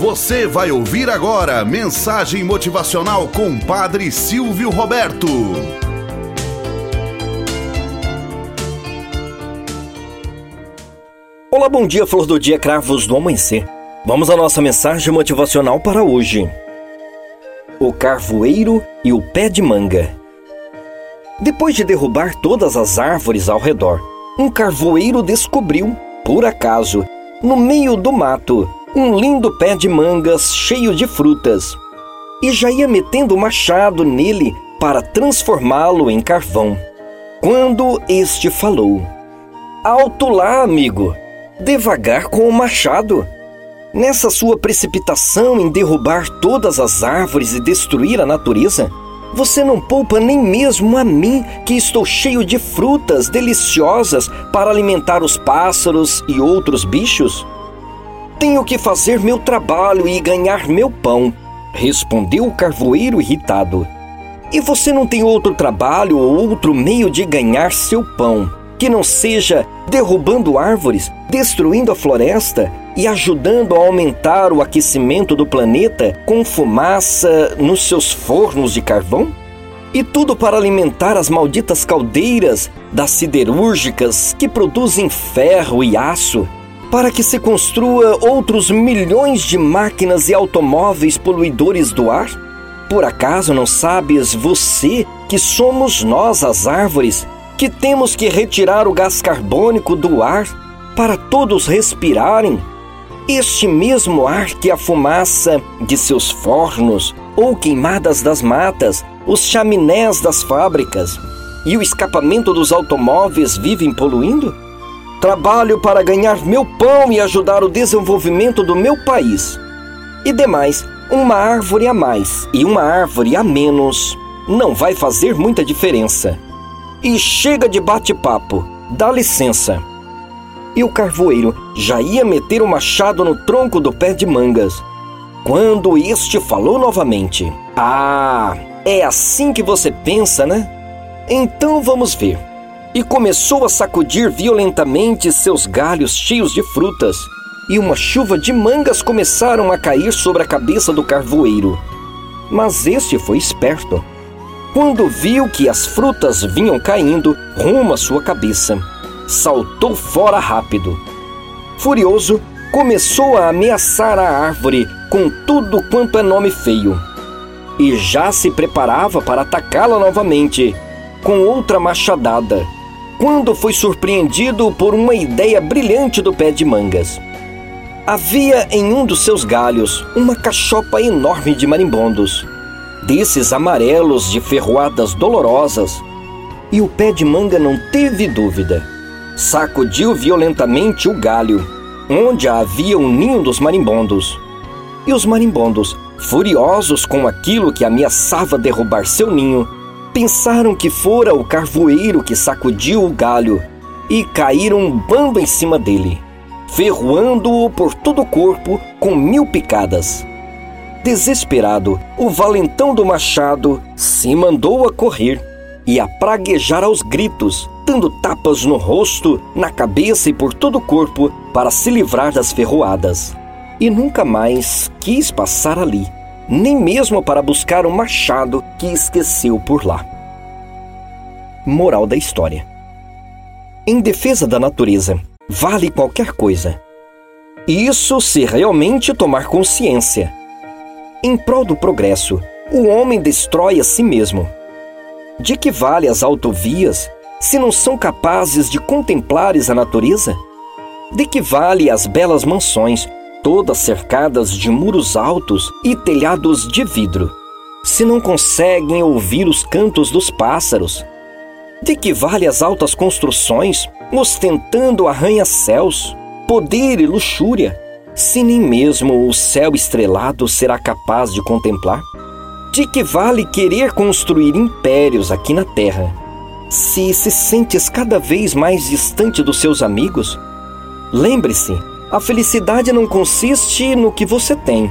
Você vai ouvir agora mensagem motivacional com Padre Silvio Roberto. Olá, bom dia, flor do dia, cravos do amanhecer. Vamos à nossa mensagem motivacional para hoje. O carvoeiro e o pé de manga. Depois de derrubar todas as árvores ao redor, um carvoeiro descobriu, por acaso, no meio do mato, um lindo pé de mangas cheio de frutas, e já ia metendo o machado nele para transformá-lo em carvão. Quando este falou: Alto lá, amigo! Devagar com o machado! Nessa sua precipitação em derrubar todas as árvores e destruir a natureza, você não poupa nem mesmo a mim, que estou cheio de frutas deliciosas para alimentar os pássaros e outros bichos? Tenho que fazer meu trabalho e ganhar meu pão, respondeu o carvoeiro irritado. E você não tem outro trabalho ou outro meio de ganhar seu pão, que não seja derrubando árvores, destruindo a floresta e ajudando a aumentar o aquecimento do planeta com fumaça nos seus fornos de carvão? E tudo para alimentar as malditas caldeiras das siderúrgicas que produzem ferro e aço para que se construa outros milhões de máquinas e automóveis poluidores do ar? Por acaso não sabes você que somos nós as árvores que temos que retirar o gás carbônico do ar para todos respirarem? Este mesmo ar que a fumaça de seus fornos ou queimadas das matas, os chaminés das fábricas e o escapamento dos automóveis vivem poluindo? Trabalho para ganhar meu pão e ajudar o desenvolvimento do meu país. E demais, uma árvore a mais e uma árvore a menos não vai fazer muita diferença. E chega de bate-papo, dá licença. E o carvoeiro já ia meter o machado no tronco do pé de mangas. Quando este falou novamente: Ah, é assim que você pensa, né? Então vamos ver e começou a sacudir violentamente seus galhos cheios de frutas, e uma chuva de mangas começaram a cair sobre a cabeça do carvoeiro. Mas este foi esperto. Quando viu que as frutas vinham caindo rumo à sua cabeça, saltou fora rápido. Furioso, começou a ameaçar a árvore com tudo quanto é nome feio. E já se preparava para atacá-la novamente, com outra machadada quando foi surpreendido por uma ideia brilhante do pé de mangas. Havia em um dos seus galhos uma cachopa enorme de marimbondos, desses amarelos de ferroadas dolorosas, e o pé de manga não teve dúvida. Sacudiu violentamente o galho, onde havia um ninho dos marimbondos. E os marimbondos, furiosos com aquilo que ameaçava derrubar seu ninho, pensaram que fora o carvoeiro que sacudiu o galho e caíram um bando em cima dele, ferroando-o por todo o corpo com mil picadas. Desesperado, o valentão do machado se mandou a correr e a praguejar aos gritos, dando tapas no rosto, na cabeça e por todo o corpo para se livrar das ferroadas. E nunca mais quis passar ali nem mesmo para buscar o machado que esqueceu por lá. Moral da história: Em defesa da natureza, vale qualquer coisa. Isso se realmente tomar consciência. Em prol do progresso, o homem destrói a si mesmo. De que vale as autovias se não são capazes de contemplares a natureza? De que vale as belas mansões todas cercadas de muros altos e telhados de vidro. Se não conseguem ouvir os cantos dos pássaros, de que vale as altas construções, ostentando arranha-céus, poder e luxúria, se nem mesmo o céu estrelado será capaz de contemplar? De que vale querer construir impérios aqui na terra, se se sentes cada vez mais distante dos seus amigos? Lembre-se a felicidade não consiste no que você tem,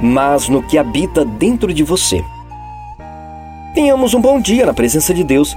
mas no que habita dentro de você. Tenhamos um bom dia na presença de Deus